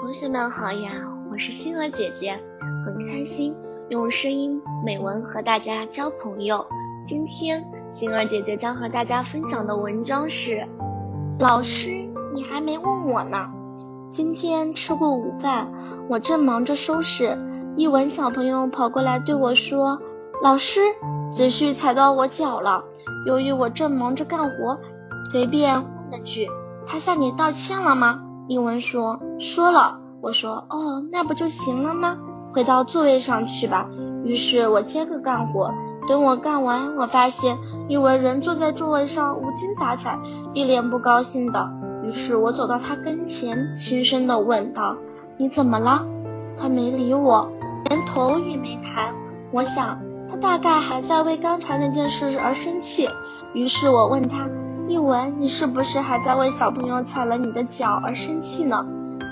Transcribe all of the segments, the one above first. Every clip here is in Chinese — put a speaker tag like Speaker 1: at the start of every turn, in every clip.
Speaker 1: 同学们好呀，我是星儿姐姐，很开心用声音美文和大家交朋友。今天星儿姐姐将和大家分享的文章是：老师，你还没问我呢。今天吃过午饭，我正忙着收拾，一文小朋友跑过来对我说：“老师，子旭踩到我脚了。”由于我正忙着干活，随便问了句：“他向你道歉了吗？”英文说：“说了。”我说：“哦，那不就行了吗？回到座位上去吧。”于是我接着干活。等我干完，我发现一文仍坐在座位上无精打采，一脸不高兴的。于是我走到他跟前，轻声的问道：“你怎么了？”他没理我，连头也没抬。我想他大概还在为刚才那件事而生气。于是我问他。一文，你是不是还在为小朋友踩了你的脚而生气呢？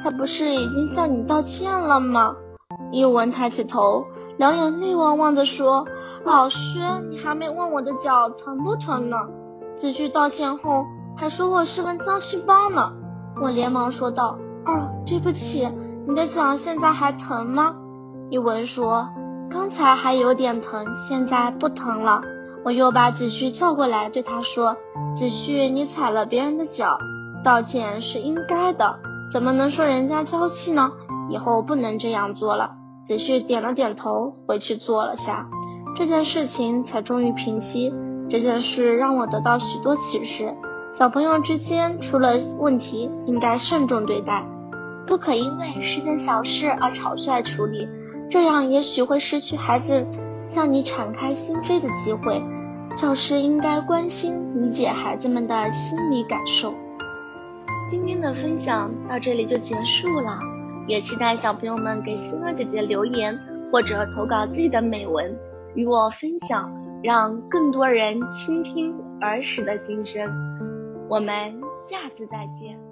Speaker 1: 他不是已经向你道歉了吗？一文抬起头，两眼泪汪汪的说：“老师，你还没问我的脚疼不疼呢。”子旭道歉后还说我是根脏细胞呢。我连忙说道：“哦，对不起，你的脚现在还疼吗？”一文说：“刚才还有点疼，现在不疼了。”我又把子旭叫过来，对他说：“子旭，你踩了别人的脚，道歉是应该的，怎么能说人家娇气呢？以后不能这样做了。”子旭点了点头，回去坐了下。这件事情才终于平息。这件事让我得到许多启示：小朋友之间出了问题，应该慎重对待，不可因为是件小事而草率处理，这样也许会失去孩子。向你敞开心扉的机会，教师应该关心、理解孩子们的心理感受。今天的分享到这里就结束了，也期待小朋友们给星儿姐姐留言或者投稿自己的美文与我分享，让更多人倾听儿时的心声。我们下次再见。